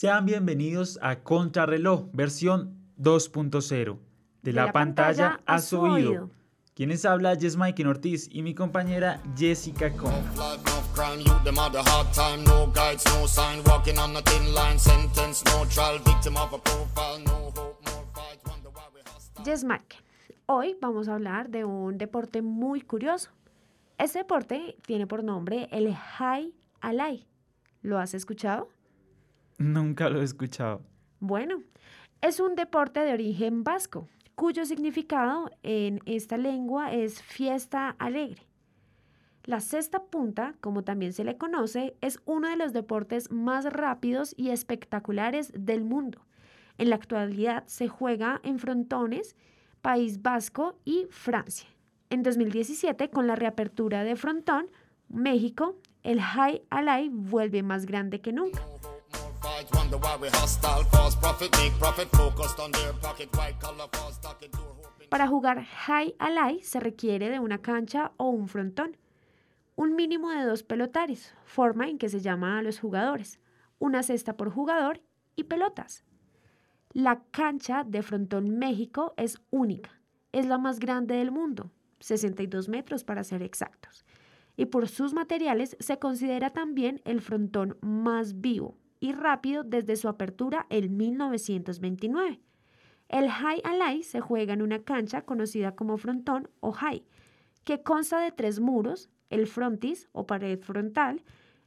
Sean bienvenidos a Contrarreloj, versión 2.0. De, la, pantalla, a su oído. Quienes habla Jess Mike Ortiz y mi compañera Jessica Con. Jess Mike. Hoy vamos a hablar de un deporte muy curioso. Este deporte tiene por nombre el High Alay. ¿Lo has escuchado? Nunca lo he escuchado. Bueno, es un deporte de origen vasco, cuyo significado en esta lengua es fiesta alegre. La cesta punta, como también se le conoce, es uno de los deportes más rápidos y espectaculares del mundo. En la actualidad se juega en frontones, País Vasco y Francia. En 2017, con la reapertura de frontón, México, el High Alay vuelve más grande que nunca. Para jugar High Alay se requiere de una cancha o un frontón. Un mínimo de dos pelotaris, forma en que se llama a los jugadores, una cesta por jugador y pelotas. La cancha de Frontón México es única, es la más grande del mundo, 62 metros para ser exactos, y por sus materiales se considera también el frontón más vivo, y rápido desde su apertura en 1929. El High Alay se juega en una cancha conocida como frontón o high, que consta de tres muros, el frontis o pared frontal,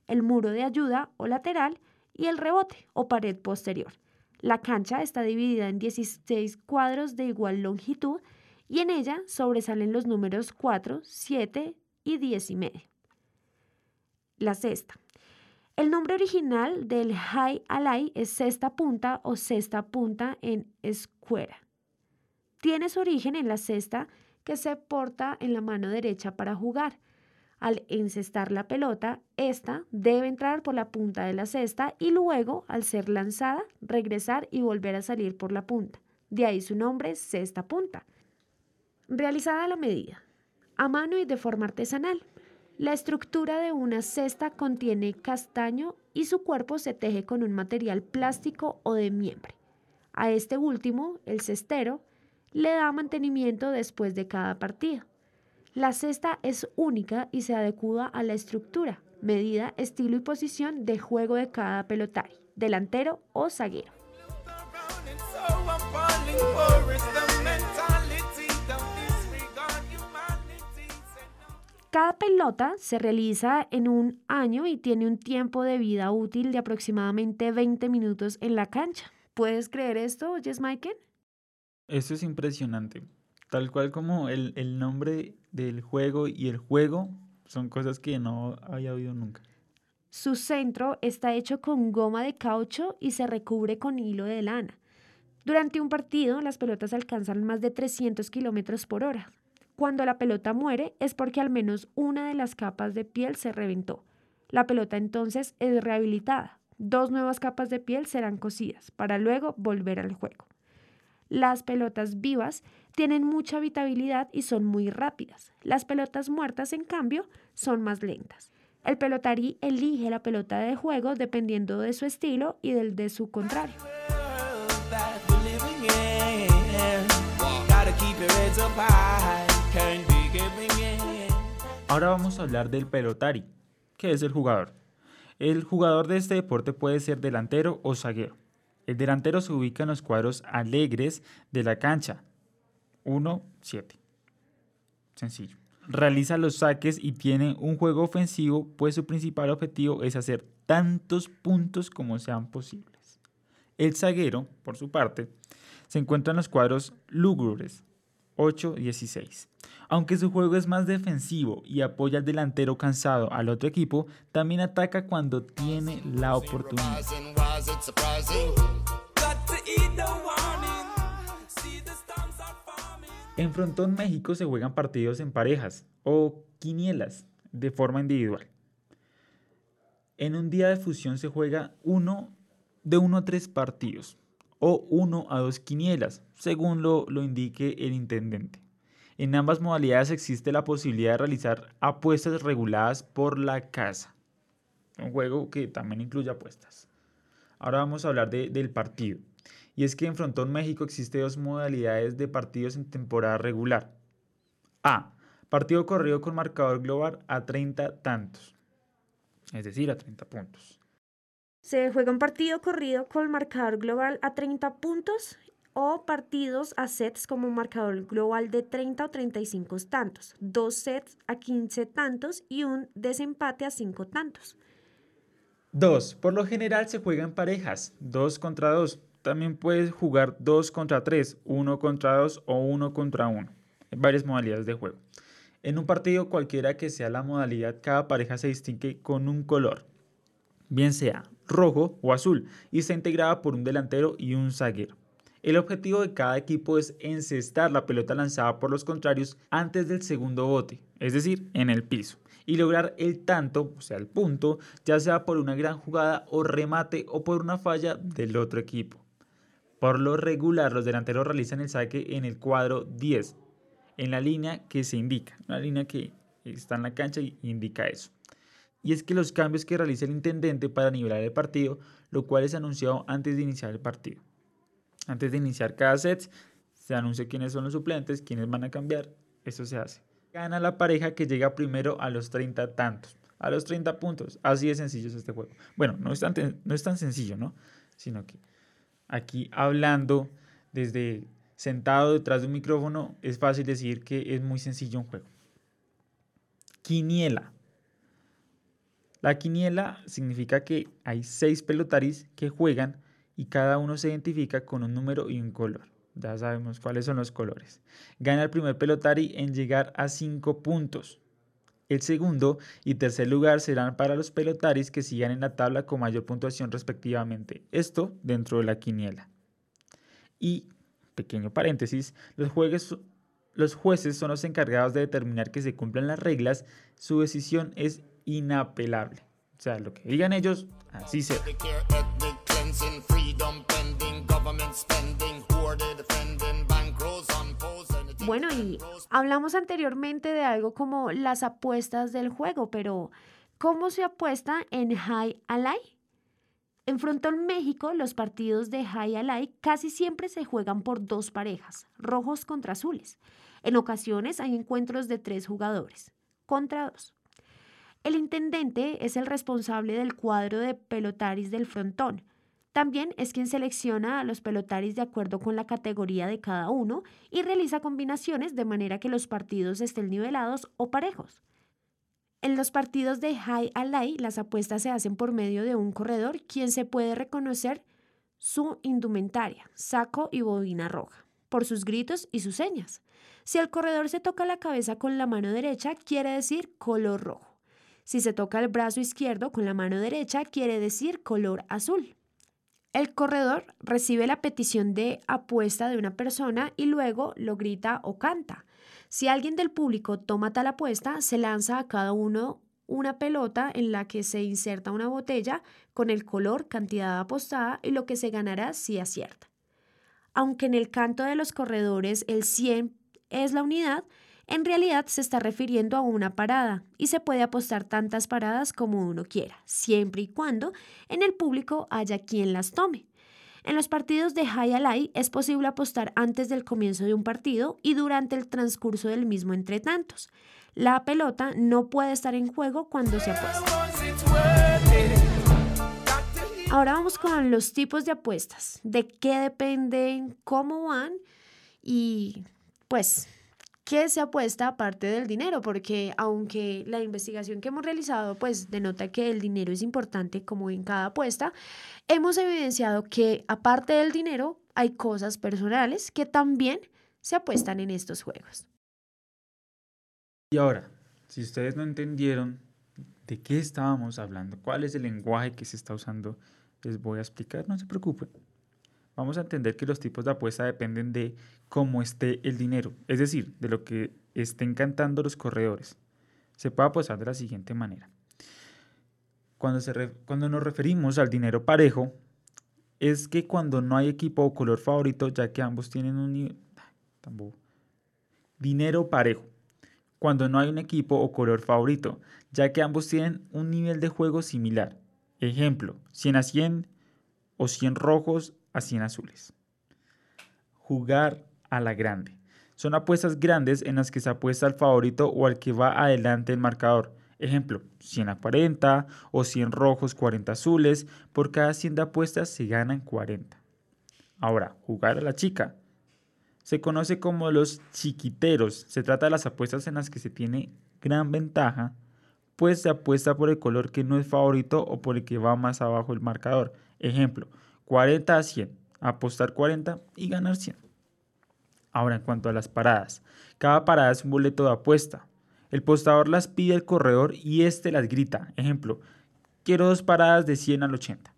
el muro de ayuda o lateral y el rebote o pared posterior. La cancha está dividida en 16 cuadros de igual longitud y en ella sobresalen los números 4, 7 y 10 y medio. La cesta. El nombre original del High Alay es cesta punta o cesta punta en escuera. Tiene su origen en la cesta que se porta en la mano derecha para jugar. Al encestar la pelota, esta debe entrar por la punta de la cesta y luego, al ser lanzada, regresar y volver a salir por la punta. De ahí su nombre, cesta punta. Realizada la medida, a mano y de forma artesanal. La estructura de una cesta contiene castaño y su cuerpo se teje con un material plástico o de miembre. A este último, el cestero, le da mantenimiento después de cada partido. La cesta es única y se adecua a la estructura, medida, estilo y posición de juego de cada pelotario, delantero o zaguero. Cada pelota se realiza en un año y tiene un tiempo de vida útil de aproximadamente 20 minutos en la cancha. ¿Puedes creer esto, Jess Michael? Eso es impresionante. Tal cual como el, el nombre del juego y el juego son cosas que no había oído nunca. Su centro está hecho con goma de caucho y se recubre con hilo de lana. Durante un partido, las pelotas alcanzan más de 300 kilómetros por hora, cuando la pelota muere es porque al menos una de las capas de piel se reventó. La pelota entonces es rehabilitada. Dos nuevas capas de piel serán cosidas para luego volver al juego. Las pelotas vivas tienen mucha habitabilidad y son muy rápidas. Las pelotas muertas, en cambio, son más lentas. El pelotarí elige la pelota de juego dependiendo de su estilo y del de su contrario. Ahora vamos a hablar del pelotari, que es el jugador. El jugador de este deporte puede ser delantero o zaguero. El delantero se ubica en los cuadros alegres de la cancha. 1, 7. Sencillo. Realiza los saques y tiene un juego ofensivo, pues su principal objetivo es hacer tantos puntos como sean posibles. El zaguero, por su parte, se encuentra en los cuadros lúgubres, 8-16. Aunque su juego es más defensivo y apoya al delantero cansado al otro equipo, también ataca cuando tiene la oportunidad. En Frontón México se juegan partidos en parejas o quinielas de forma individual. En un día de fusión se juega uno de uno a tres partidos o uno a dos quinielas, según lo, lo indique el intendente. En ambas modalidades existe la posibilidad de realizar apuestas reguladas por la casa. Un juego que también incluye apuestas. Ahora vamos a hablar del partido. Y es que en Frontón México existe dos modalidades de partidos en temporada regular. A. Partido corrido con marcador global a 30 tantos. Es decir, a 30 puntos. Se juega un partido corrido con marcador global a 30 puntos o partidos a sets como marcador global de 30 o 35 tantos, dos sets a 15 tantos y un desempate a 5 tantos. 2. Por lo general se juega en parejas, 2 contra 2. También puedes jugar 2 contra 3, 1 contra 2 o 1 contra 1. Hay varias modalidades de juego. En un partido cualquiera que sea la modalidad, cada pareja se distingue con un color, bien sea rojo o azul, y está integrada por un delantero y un zaguero. El objetivo de cada equipo es encestar la pelota lanzada por los contrarios antes del segundo bote, es decir, en el piso, y lograr el tanto, o sea, el punto, ya sea por una gran jugada o remate o por una falla del otro equipo. Por lo regular, los delanteros realizan el saque en el cuadro 10, en la línea que se indica, una línea que está en la cancha y indica eso. Y es que los cambios que realiza el intendente para nivelar el partido, lo cual es anunciado antes de iniciar el partido. Antes de iniciar cada set, se anuncia quiénes son los suplentes, quiénes van a cambiar. Eso se hace. Gana la pareja que llega primero a los 30 tantos, a los 30 puntos. Así de sencillo es este juego. Bueno, no es tan, no es tan sencillo, ¿no? Sino que aquí hablando desde sentado detrás de un micrófono, es fácil decir que es muy sencillo un juego. Quiniela. La quiniela significa que hay seis pelotaris que juegan y cada uno se identifica con un número y un color. Ya sabemos cuáles son los colores. Gana el primer pelotari en llegar a 5 puntos. El segundo y tercer lugar serán para los pelotaris que sigan en la tabla con mayor puntuación respectivamente. Esto dentro de la quiniela. Y, pequeño paréntesis, los, jueces, los jueces son los encargados de determinar que se cumplan las reglas. Su decisión es inapelable. O sea, lo que digan ellos, así será. Bueno, y hablamos anteriormente de algo como las apuestas del juego, pero ¿cómo se apuesta en High Ally? En Frontón México, los partidos de High Ally casi siempre se juegan por dos parejas, rojos contra azules. En ocasiones hay encuentros de tres jugadores, contra dos. El intendente es el responsable del cuadro de pelotaris del frontón, también es quien selecciona a los pelotaris de acuerdo con la categoría de cada uno y realiza combinaciones de manera que los partidos estén nivelados o parejos. En los partidos de High Ally, las apuestas se hacen por medio de un corredor quien se puede reconocer su indumentaria, saco y bobina roja, por sus gritos y sus señas. Si el corredor se toca la cabeza con la mano derecha, quiere decir color rojo. Si se toca el brazo izquierdo con la mano derecha, quiere decir color azul. El corredor recibe la petición de apuesta de una persona y luego lo grita o canta. Si alguien del público toma tal apuesta, se lanza a cada uno una pelota en la que se inserta una botella con el color, cantidad apostada y lo que se ganará si acierta. Aunque en el canto de los corredores el 100 es la unidad, en realidad se está refiriendo a una parada y se puede apostar tantas paradas como uno quiera, siempre y cuando en el público haya quien las tome. En los partidos de High Ally es posible apostar antes del comienzo de un partido y durante el transcurso del mismo entre tantos. La pelota no puede estar en juego cuando se apuesta. Ahora vamos con los tipos de apuestas, de qué dependen, cómo van y pues ¿Qué se apuesta aparte del dinero? Porque aunque la investigación que hemos realizado pues denota que el dinero es importante como en cada apuesta, hemos evidenciado que aparte del dinero hay cosas personales que también se apuestan en estos juegos. Y ahora, si ustedes no entendieron de qué estábamos hablando, cuál es el lenguaje que se está usando, les voy a explicar, no se preocupen vamos a entender que los tipos de apuesta dependen de cómo esté el dinero, es decir, de lo que estén cantando los corredores. Se puede apostar de la siguiente manera. Cuando, se cuando nos referimos al dinero parejo, es que cuando no hay equipo o color favorito, ya que ambos tienen un nivel... Dinero parejo. Cuando no hay un equipo o color favorito, ya que ambos tienen un nivel de juego similar. Ejemplo, 100 a 100 o 100 rojos a 100 azules. Jugar a la grande. Son apuestas grandes en las que se apuesta al favorito o al que va adelante el marcador. Ejemplo, 100 a 40 o 100 rojos, 40 azules. Por cada 100 de apuestas se ganan 40. Ahora, jugar a la chica. Se conoce como los chiquiteros. Se trata de las apuestas en las que se tiene gran ventaja, pues se apuesta por el color que no es favorito o por el que va más abajo el marcador. Ejemplo, 40 a 100. Apostar 40 y ganar 100. Ahora, en cuanto a las paradas, cada parada es un boleto de apuesta. El postador las pide al corredor y éste las grita. Ejemplo, quiero dos paradas de 100 al 80.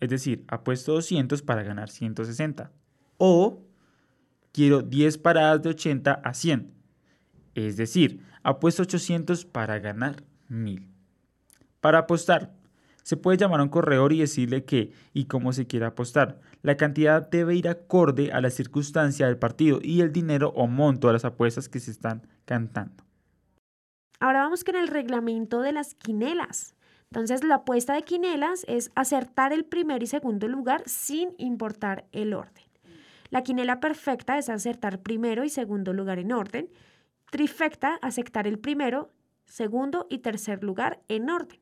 Es decir, apuesto 200 para ganar 160. O quiero 10 paradas de 80 a 100. Es decir, apuesto 800 para ganar 1000. Para apostar, se puede llamar a un corredor y decirle qué y cómo se quiere apostar. La cantidad debe ir acorde a la circunstancia del partido y el dinero o monto de las apuestas que se están cantando. Ahora vamos con el reglamento de las quinelas. Entonces, la apuesta de quinelas es acertar el primer y segundo lugar sin importar el orden. La quinela perfecta es acertar primero y segundo lugar en orden. Trifecta, aceptar el primero, segundo y tercer lugar en orden.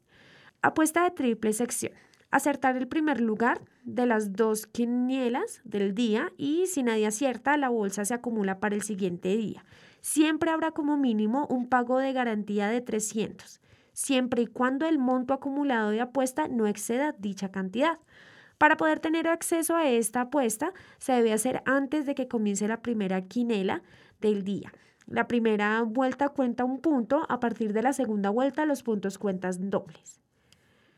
Apuesta de triple sección. Acertar el primer lugar de las dos quinielas del día y si nadie acierta, la bolsa se acumula para el siguiente día. Siempre habrá como mínimo un pago de garantía de 300, siempre y cuando el monto acumulado de apuesta no exceda dicha cantidad. Para poder tener acceso a esta apuesta, se debe hacer antes de que comience la primera quinela del día. La primera vuelta cuenta un punto, a partir de la segunda vuelta los puntos cuentan dobles.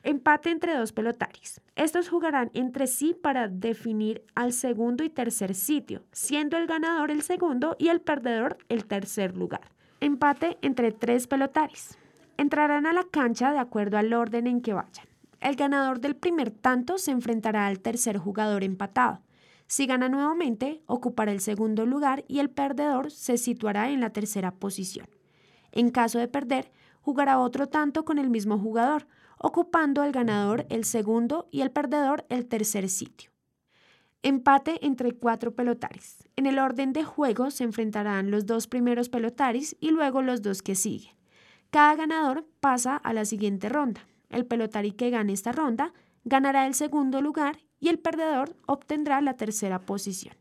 Empate entre dos pelotaris. Estos jugarán entre sí para definir al segundo y tercer sitio, siendo el ganador el segundo y el perdedor el tercer lugar. Empate entre tres pelotaris. Entrarán a la cancha de acuerdo al orden en que vayan. El ganador del primer tanto se enfrentará al tercer jugador empatado. Si gana nuevamente, ocupará el segundo lugar y el perdedor se situará en la tercera posición. En caso de perder, jugará otro tanto con el mismo jugador, ocupando el ganador el segundo y el perdedor el tercer sitio. Empate entre cuatro pelotaris. En el orden de juego se enfrentarán los dos primeros pelotaris y luego los dos que siguen. Cada ganador pasa a la siguiente ronda. El pelotari que gane esta ronda ganará el segundo lugar y el perdedor obtendrá la tercera posición.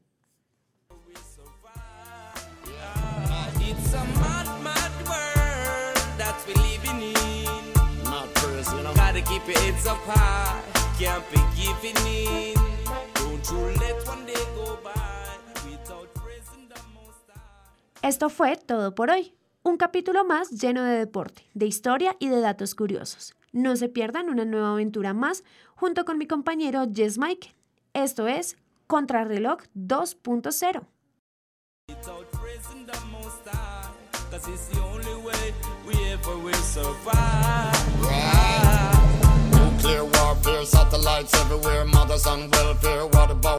Esto fue todo por hoy. Un capítulo más lleno de deporte, de historia y de datos curiosos. No se pierdan una nueva aventura más junto con mi compañero Jess Mike. Esto es Contrarreloj 2.0. fear, satellites everywhere, mothers on welfare. What about?